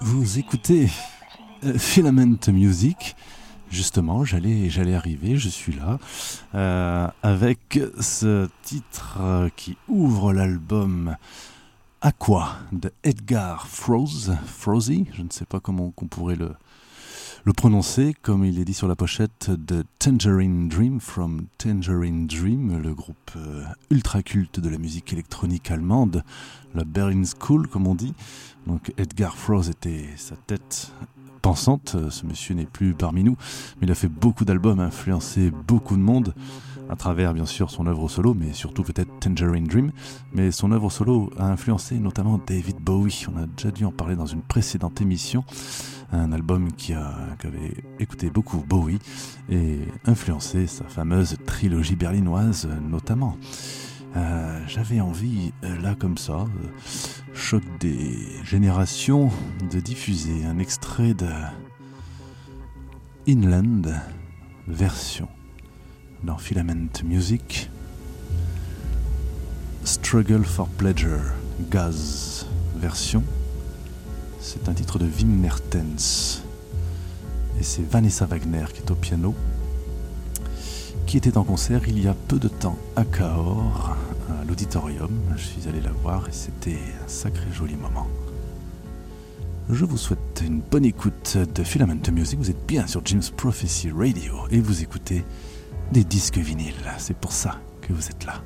Vous écoutez euh, Filament Music. Justement, j'allais, j'allais arriver, je suis là, euh, avec ce titre qui ouvre l'album Aqua de Edgar Froese, Frozy, je ne sais pas comment on pourrait le, le prononcer, comme il est dit sur la pochette de Tangerine Dream, from Tangerine Dream, le groupe euh, ultra culte de la musique électronique allemande, la Berlin School, comme on dit. Donc Edgar Froese était sa tête pensante. Ce monsieur n'est plus parmi nous, mais il a fait beaucoup d'albums, influencé beaucoup de monde à travers bien sûr son œuvre solo, mais surtout peut-être Tangerine Dream. Mais son œuvre solo a influencé notamment David Bowie. On a déjà dû en parler dans une précédente émission. Un album qui, avait écouté beaucoup Bowie et influencé sa fameuse trilogie berlinoise notamment. Euh, J'avais envie, euh, là comme ça, euh, choc des générations, de diffuser un extrait de Inland version dans Filament Music. Struggle for Pleasure, Gaz version. C'est un titre de Wim Mertens. Et c'est Vanessa Wagner qui est au piano, qui était en concert il y a peu de temps à Cahors, à l'auditorium. Je suis allé la voir et c'était un sacré joli moment. Je vous souhaite une bonne écoute de Filament Music. Vous êtes bien sur James Prophecy Radio et vous écoutez des disques vinyles. C'est pour ça que vous êtes là.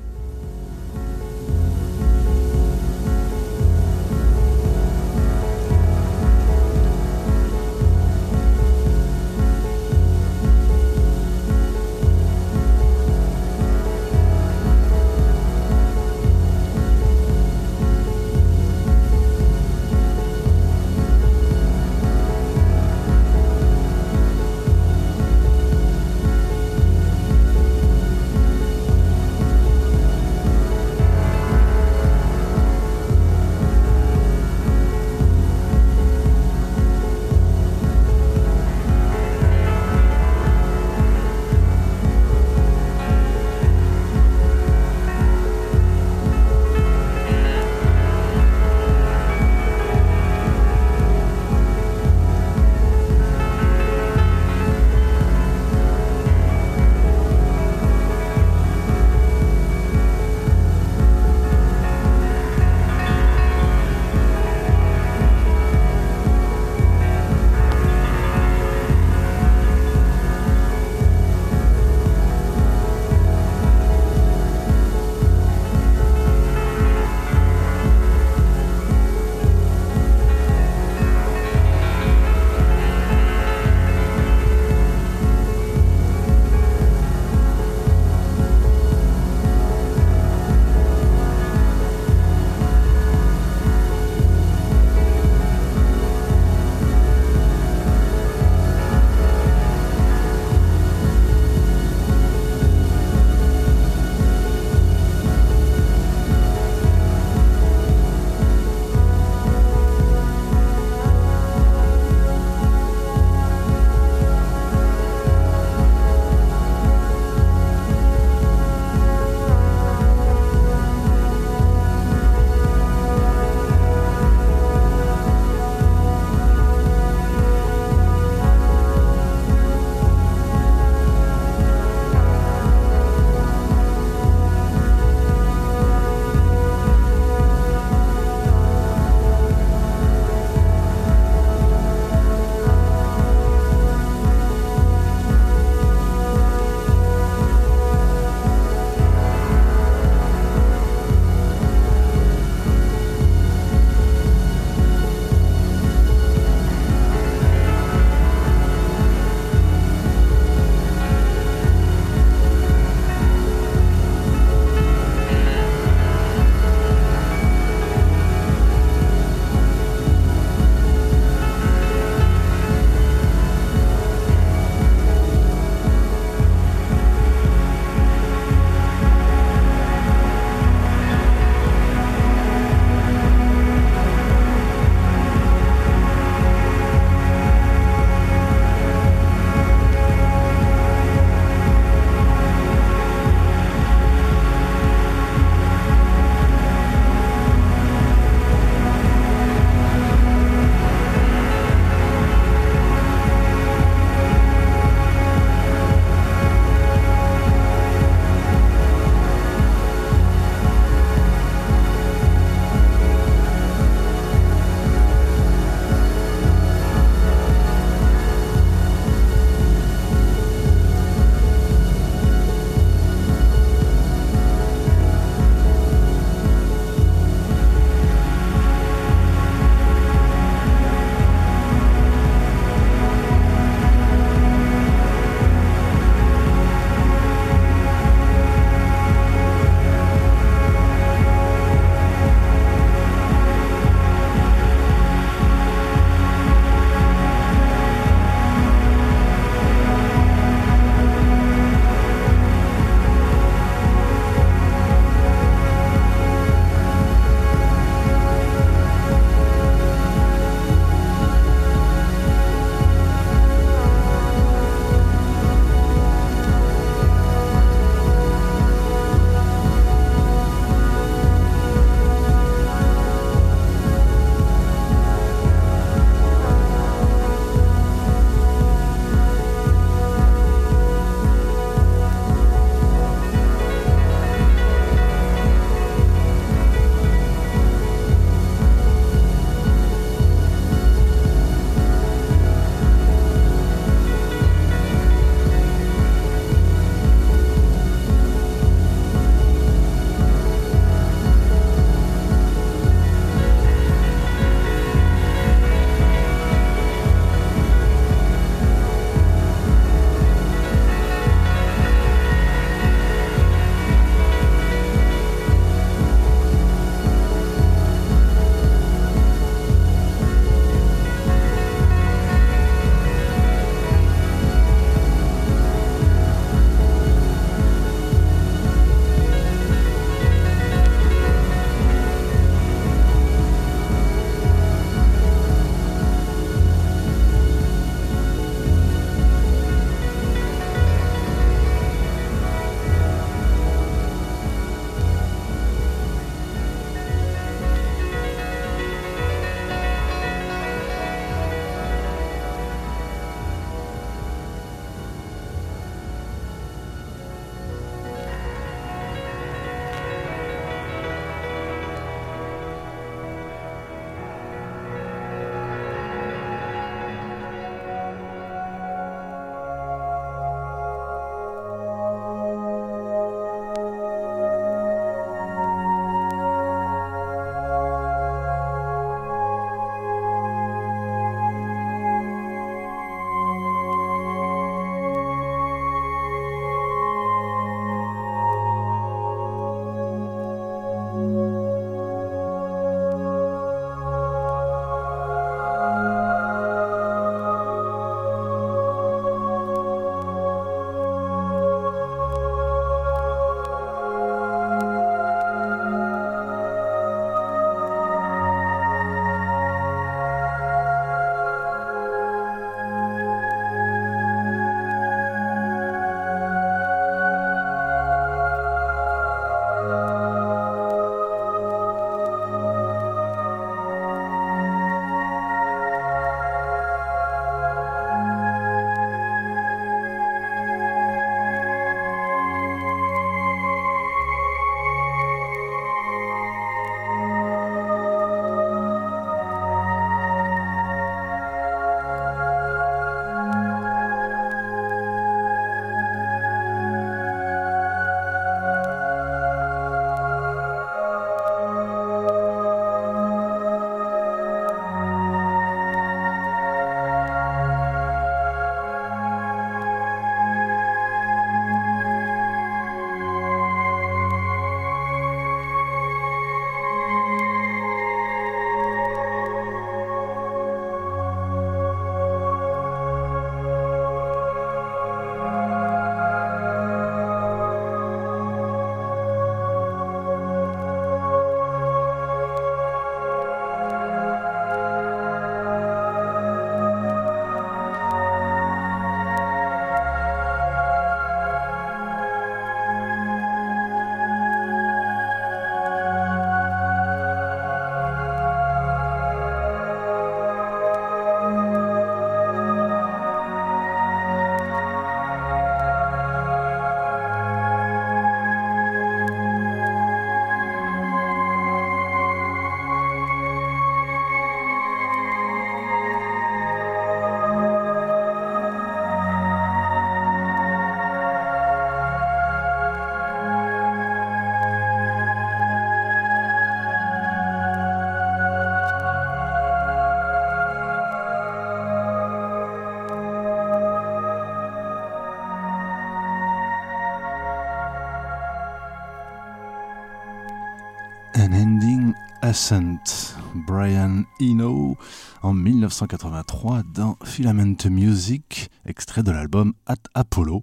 Brian Eno, en 1983 dans Filament Music, extrait de l'album At Apollo,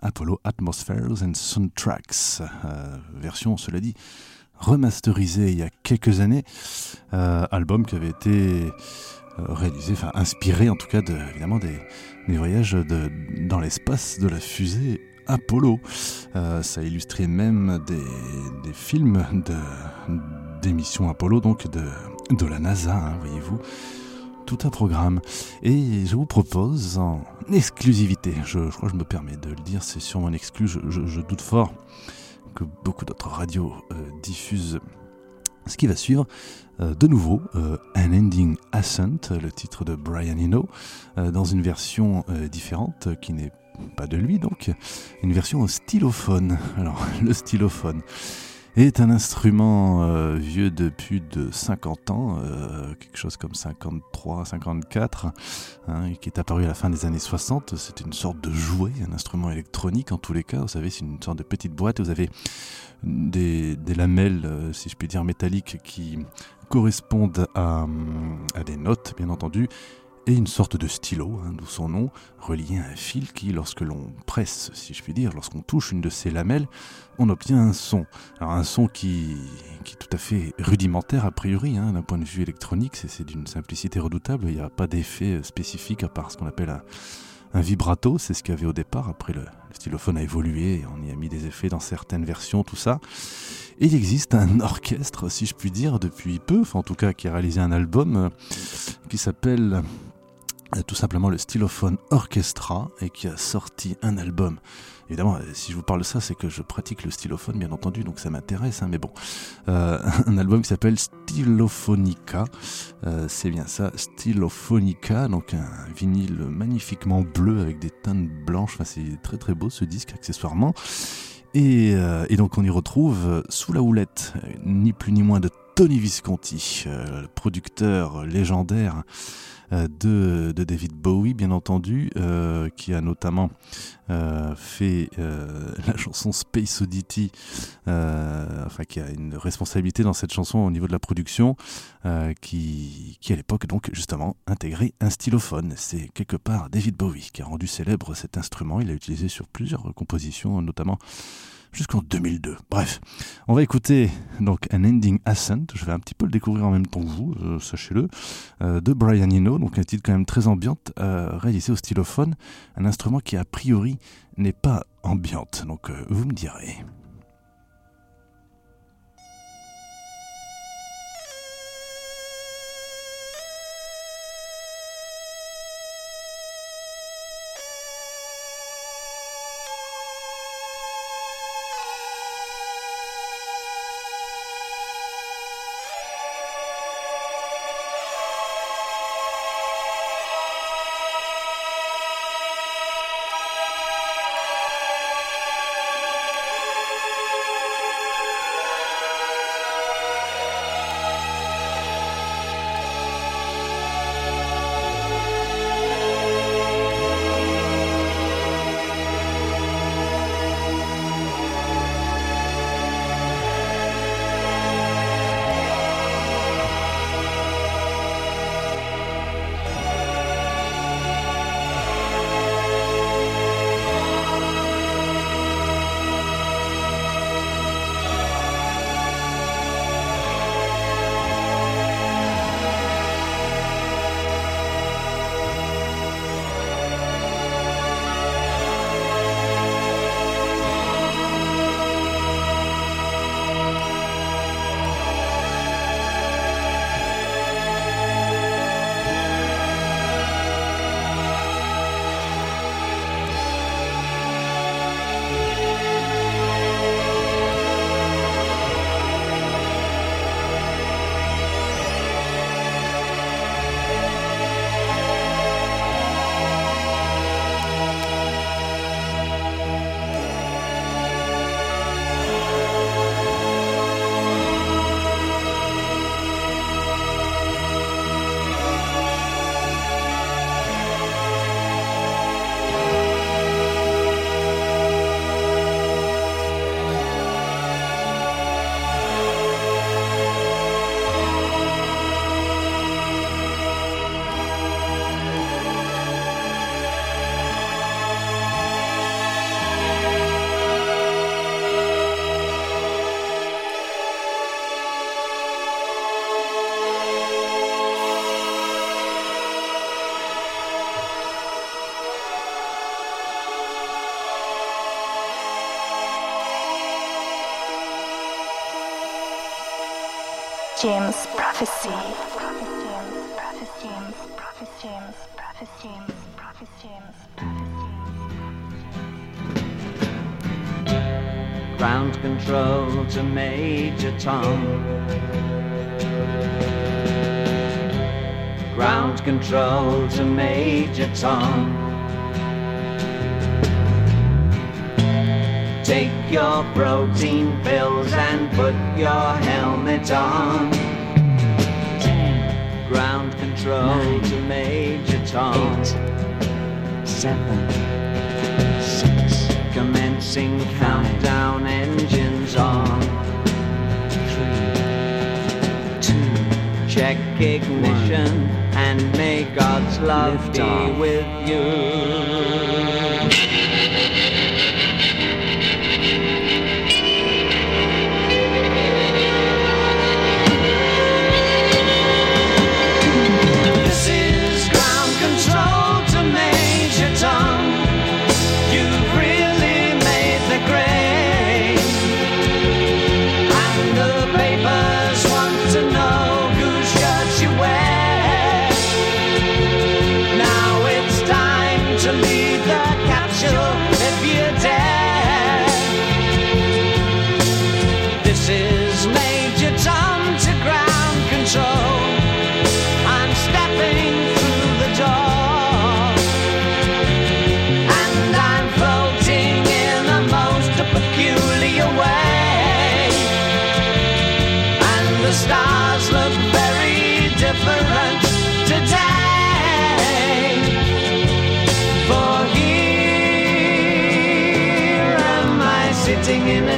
Apollo Atmospheres and Soundtracks, euh, version, cela dit, remasterisée il y a quelques années, euh, album qui avait été euh, réalisé, enfin inspiré en tout cas de, évidemment des, voyages de, dans l'espace de la fusée Apollo. Euh, ça illustrait même des, films d'émissions Apollo, donc de, de la NASA, hein, voyez-vous. Tout un programme. Et je vous propose en exclusivité, je, crois que je me permets de le dire, c'est sûrement exclu, je, doute fort que beaucoup d'autres radios euh, diffusent ce qui va suivre. Euh, de nouveau, euh, An Ending Ascent, le titre de Brian Eno, dans une version différente qui n'est pas de lui donc, une version stylophone. Alors, le stylophone est un instrument euh, vieux de plus de 50 ans, euh, quelque chose comme 53, 54, hein, qui est apparu à la fin des années 60. C'est une sorte de jouet, un instrument électronique en tous les cas. Vous savez, c'est une sorte de petite boîte. Vous avez des, lamelles, euh, si je puis dire, métalliques qui correspondent à des notes, bien entendu, et une sorte de stylo, hein, d'où son nom, relié à un fil qui, lorsque l'on presse, si je puis dire, lorsqu'on touche une de ces lamelles, on obtient un son. Alors un son qui, qui est tout à fait rudimentaire a priori, hein, d'un point de vue électronique, c'est d'une simplicité redoutable, il n'y a pas d'effet spécifique à part ce qu'on appelle un, vibrato, c'est ce qu'il y avait au départ, après le, stylophone a évolué, on y a mis des effets dans certaines versions, tout ça. Et il existe un orchestre, si je puis dire, depuis peu, enfin en tout cas qui a réalisé un album euh, qui s'appelle tout simplement le Stylophone Orchestra et qui a sorti un album. Évidemment, euh, si je vous parle de ça, c'est que je pratique le stylophone, bien entendu, donc ça m'intéresse, hein, mais bon. Euh, un album qui s'appelle Stylophonica, euh, c'est bien ça, Stylophonica, donc un vinyle magnifiquement bleu avec des teintes blanches, enfin, c'est très très beau ce disque accessoirement. Et, euh, et, donc on y retrouve sous la houlette, ni plus ni moins de Tony Visconti, euh, le producteur légendaire euh, de, de, David Bowie, bien entendu, euh, qui a notamment euh, fait euh, la chanson Space Oddity, euh, enfin qui a une responsabilité dans cette chanson au niveau de la production, qui, qui à l'époque donc justement intégrait un stylophone. C'est quelque part David Bowie qui a rendu célèbre cet instrument. Il l'a utilisé sur plusieurs compositions, notamment jusqu'en 2002. Bref, on va écouter donc un ending ascent. Je vais un petit peu le découvrir en même temps que vous, euh, sachez-le, euh, de Brian Eno, donc un titre quand même très ambiante, euh, réalisé au stylophone, un instrument qui a priori n'est pas ambiante. Donc vous me direz. James, Ground control to Major Tom. Ground control to Major Tom. Take your protein pills and put your helmet on. Ground control to Major Tom. seven, six, Commencing countdown engines on. three, two, Check ignition and may God's love be with you.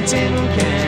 Tin can.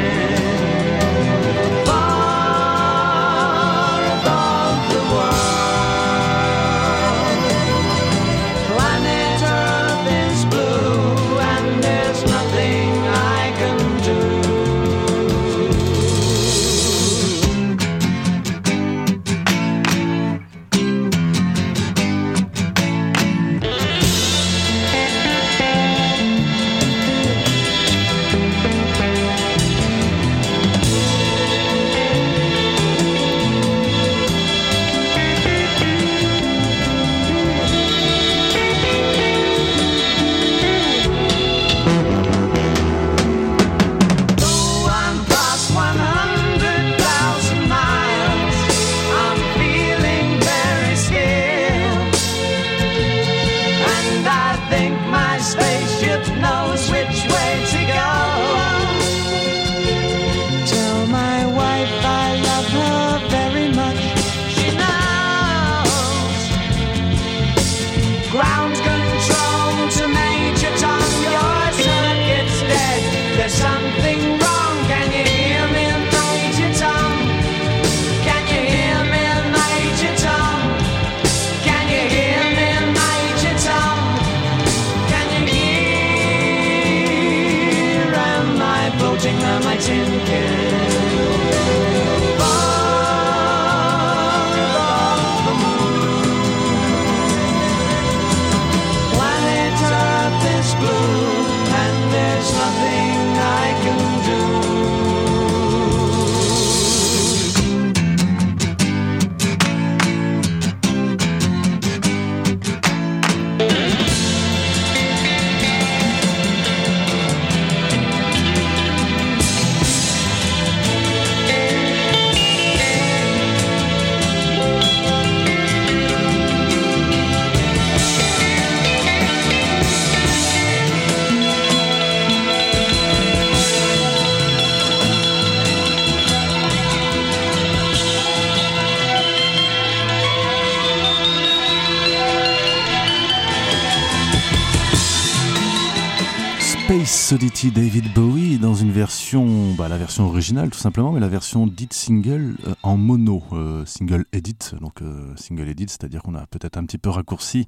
Space Oddity David Bowie dans une version, bah, la version originale tout simplement, mais la version dite single euh, en mono, euh, single edit, donc euh, single edit, c'est-à-dire qu'on a peut-être un petit peu raccourci.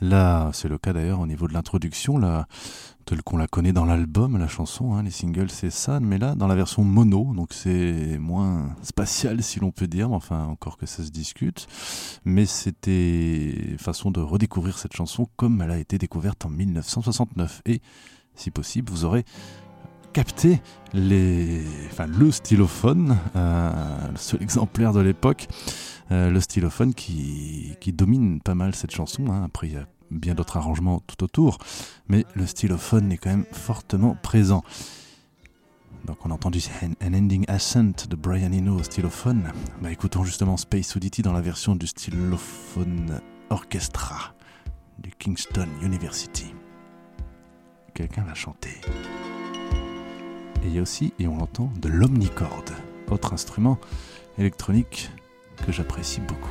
Là, c'est le cas d'ailleurs au niveau de l'introduction, là, telle qu'on la connaît dans l'album, la chanson, hein, les singles c'est ça, mais là dans la version mono, donc c'est moins spatial si l'on peut dire, mais enfin encore que ça se discute, mais c'était façon de redécouvrir cette chanson comme elle a été découverte en 1969 et si possible, vous aurez capté les, le stylophone, euh, le seul exemplaire de l'époque, euh, le stylophone qui, domine pas mal cette chanson. hein. Après, il y a bien d'autres arrangements tout autour, mais le stylophone est quand même fortement présent. Donc on a entendu An An Ending Ascent de Brian Eno au stylophone. Bah écoutons justement Space Oddity dans la version du stylophone orchestra du Kingston University. Quelqu'un va chanter. Et il y a aussi, et on l'entend, de l'omnicorde, autre instrument électronique que j'apprécie beaucoup.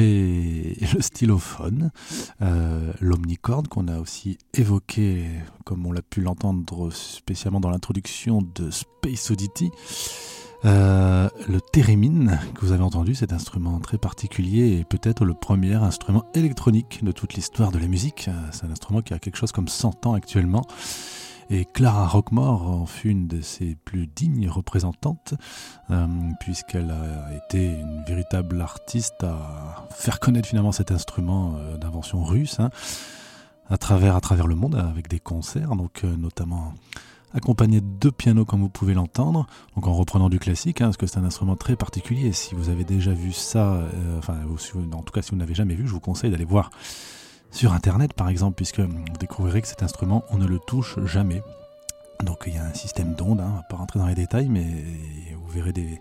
Après le stylophone, euh, l'omnicorde qu'on a aussi évoqué, comme on l'a pu l'entendre spécialement dans l'introduction de Space Oddity. Euh, le thérémine que vous avez entendu, cet instrument très particulier et peut-être le premier instrument électronique de toute l'histoire de la musique. Euh, C'est un instrument qui a quelque chose comme 100 ans actuellement. Et Clara Rockmore en fut une de ses plus dignes représentantes, euh, puisqu'elle a été une véritable artiste à faire connaître finalement cet instrument euh, d'invention russe, hein, à, travers, à travers le monde, avec des concerts, donc euh, notamment accompagné de deux pianos comme vous pouvez l'entendre, donc en reprenant du classique, hein, parce que c'est un instrument très particulier. Si vous avez déjà vu ça, enfin, en tout cas si vous n'avez jamais vu, je vous conseille d'aller voir sur internet par exemple, puisque vous découvrirez que cet instrument, on ne le touche jamais. Donc il y a un système d'ondes, hein, on va pas rentrer dans les détails, mais vous verrez des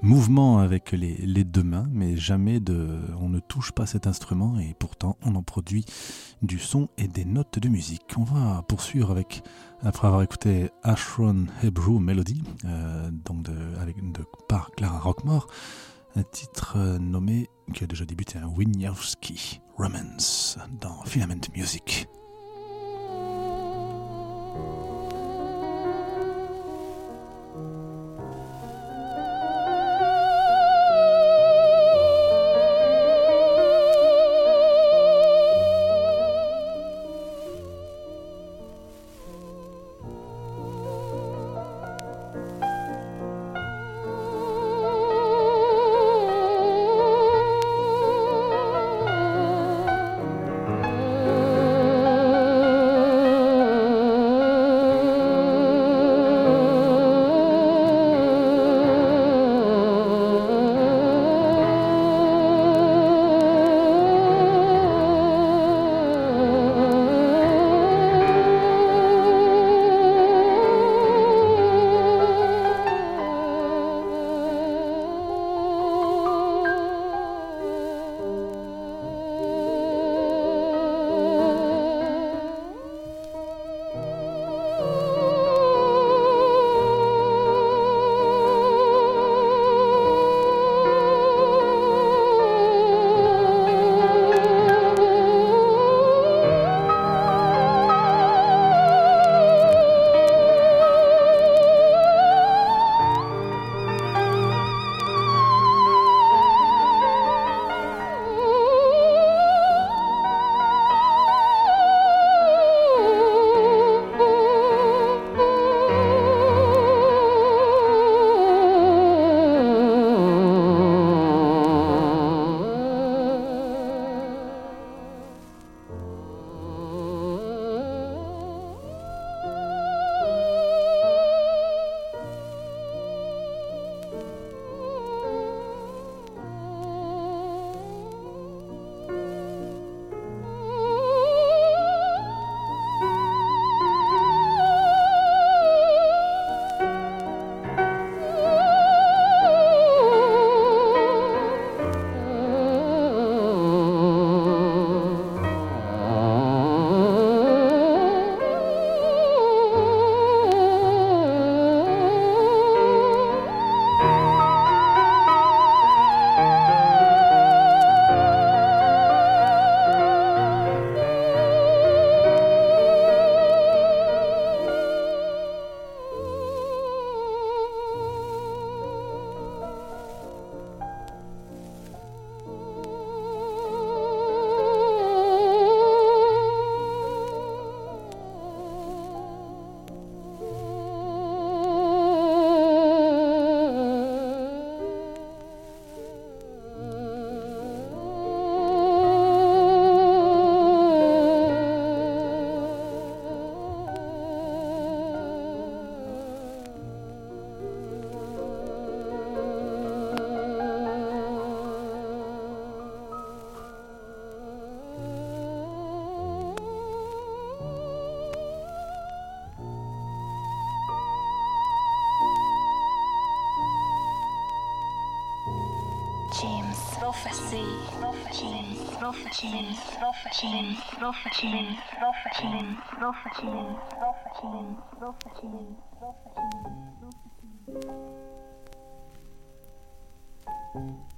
mouvements avec les, deux mains, mais jamais de, on ne touche pas cet instrument et pourtant on en produit du son et des notes de musique. On va poursuivre avec, après avoir écouté Ashron Hebrew Melody, euh, par Clara Rockmore, un titre euh, nommé, qui a déjà débuté, un Wieniawski Romance dans Filament Music.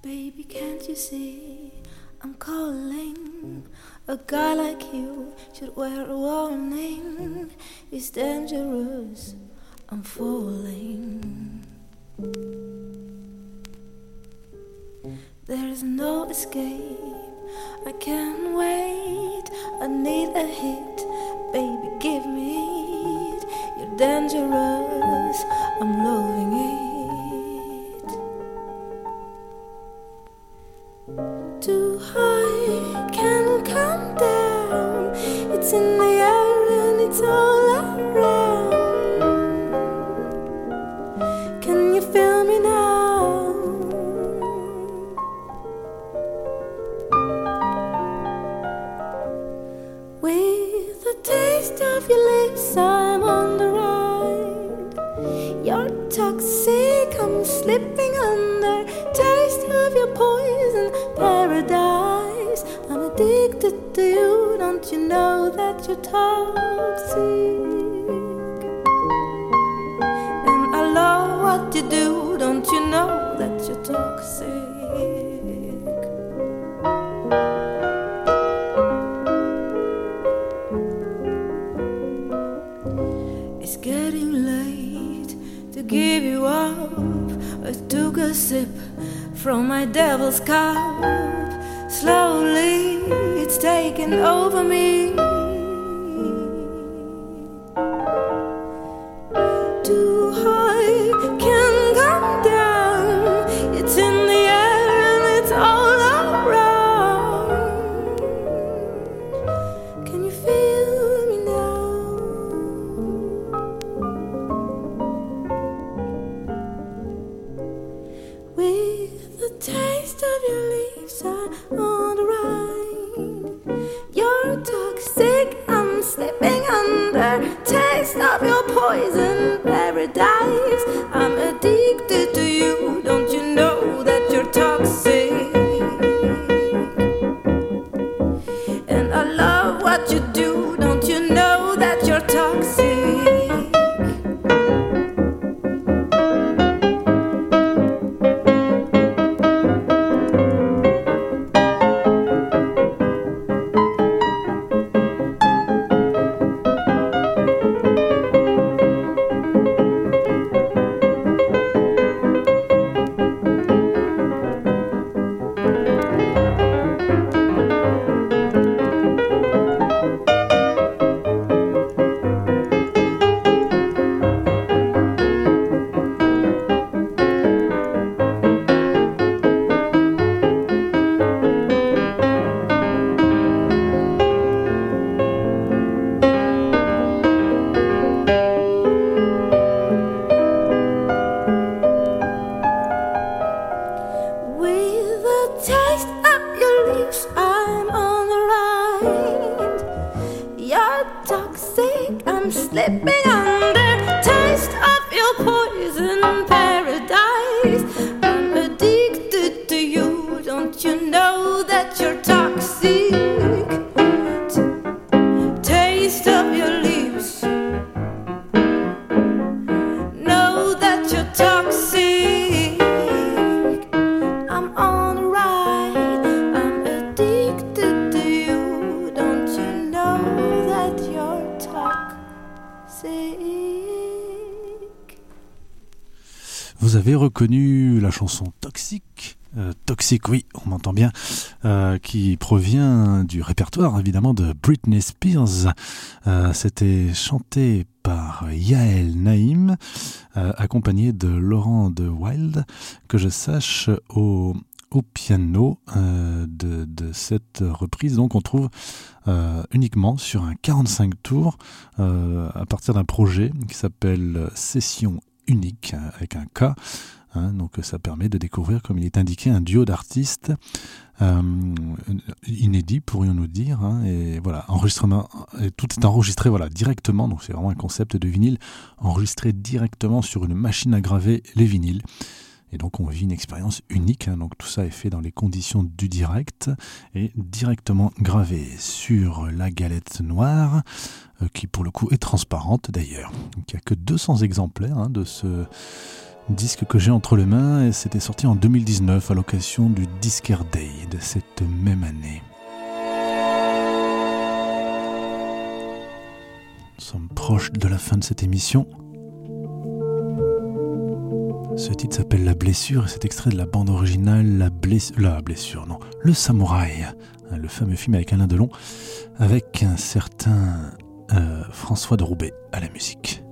Baby, can't you see I'm calling? A guy like you should wear a warning. It's dangerous. I'm falling. There is no escape It's getting late to give you up. I took a sip from my devil's cup. Slowly, it's taking over me. provient du répertoire évidemment de Britney Spears. Euh, c'était chanté par Yael Naïm, euh, accompagné de Laurent de Wilde, que je sache au, piano euh, de, cette reprise. Donc on trouve uniquement sur un 45 tours à partir d'un projet qui s'appelle Session unique avec un K. Hein. Donc ça permet de découvrir, comme il est indiqué, un duo d'artistes euh, inédit, pourrions-nous dire. Hein, et voilà, enregistrement, tout est enregistré voilà, directement, donc c'est vraiment un concept de vinyle, enregistré directement sur une machine à graver les vinyles. Et donc on vit une expérience unique, hein, donc tout ça est fait dans les conditions du direct et directement gravé sur la galette noire, euh, qui pour le coup est transparente d'ailleurs. Donc il n'y a que 200 exemplaires hein, de ce disque que j'ai entre les mains et c'était sorti en 2019 à l'occasion du Disquaire Day de cette même année. Nous sommes proches de la fin de cette émission. Ce titre s'appelle La blessure et c'est extrait de la bande originale La, Bless- la blessure, non, Le Samouraï, hein, le fameux film avec Alain Delon, avec un certain euh, François de Roubaix à la musique.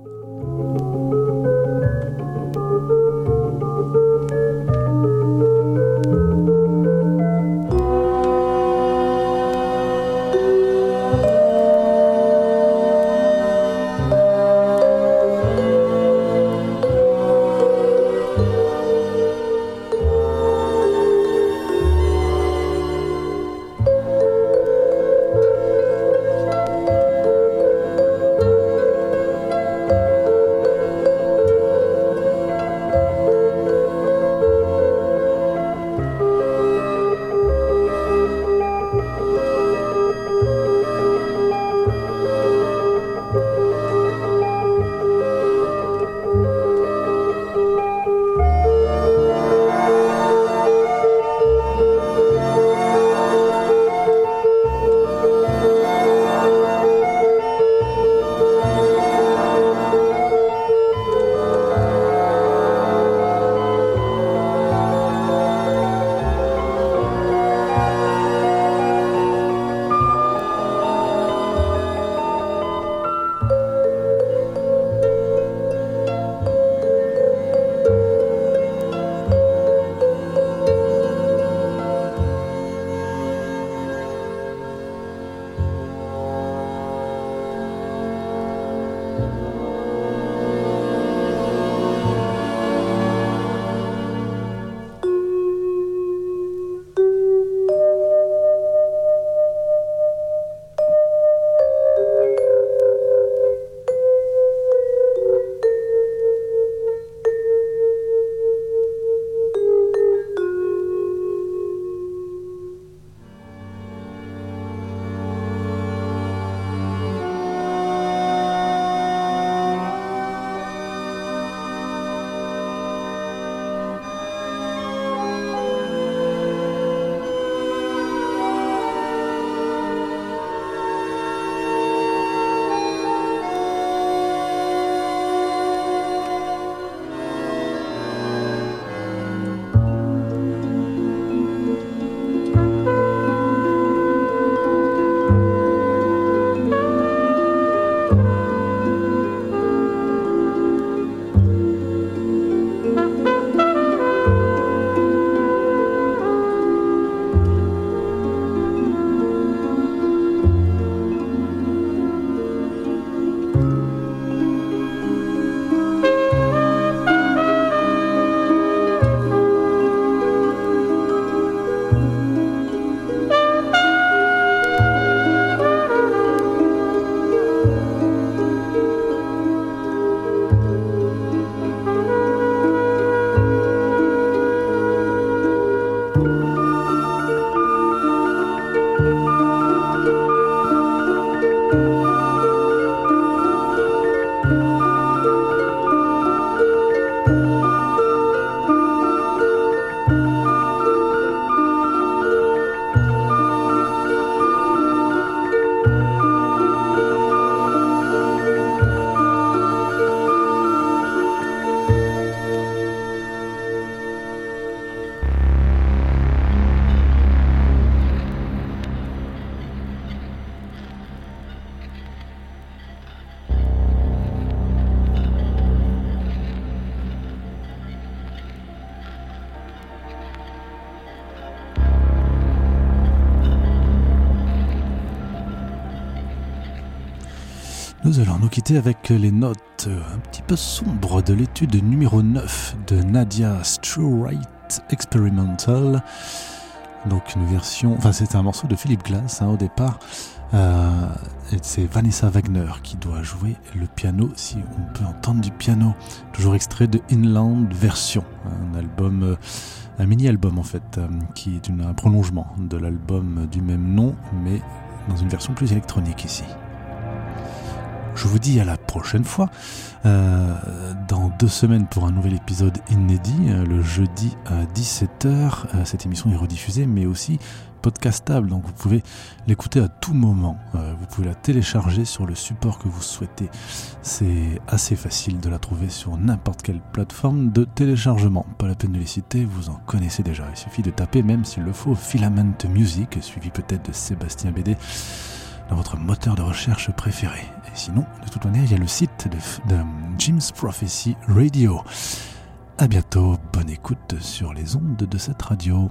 Allons nous quitter avec les notes un petit peu sombres de l'étude numéro 9 de Nadia Strewright Experimental. donc une version, enfin c'est un morceau de Philippe Glass hein, au départ. Euh, c'est Vanessa Wagner qui doit jouer le piano, si on peut entendre du piano. Toujours extrait de Inland Version, un album, euh, un mini-album en fait, euh, qui est une- un prolongement de l'album du même nom, mais dans une version plus électronique ici. Je vous dis à la prochaine fois, euh, dans deux semaines pour un nouvel épisode inédit, euh, le jeudi à 17h. Euh, cette émission est rediffusée, mais aussi podcastable, donc vous pouvez l'écouter à tout moment. Vous pouvez la télécharger sur le support que vous souhaitez. C'est assez facile de la trouver sur n'importe quelle plateforme de téléchargement. Pas la peine de les citer, vous en connaissez déjà. Il suffit de taper, même s'il le faut, Filament Music, suivi peut-être de Sébastien Bédé dans votre moteur de recherche préféré. Et sinon, de toute manière, il y a le site de, Jim's Prophecy Radio. À bientôt, bonne écoute sur les ondes de cette radio.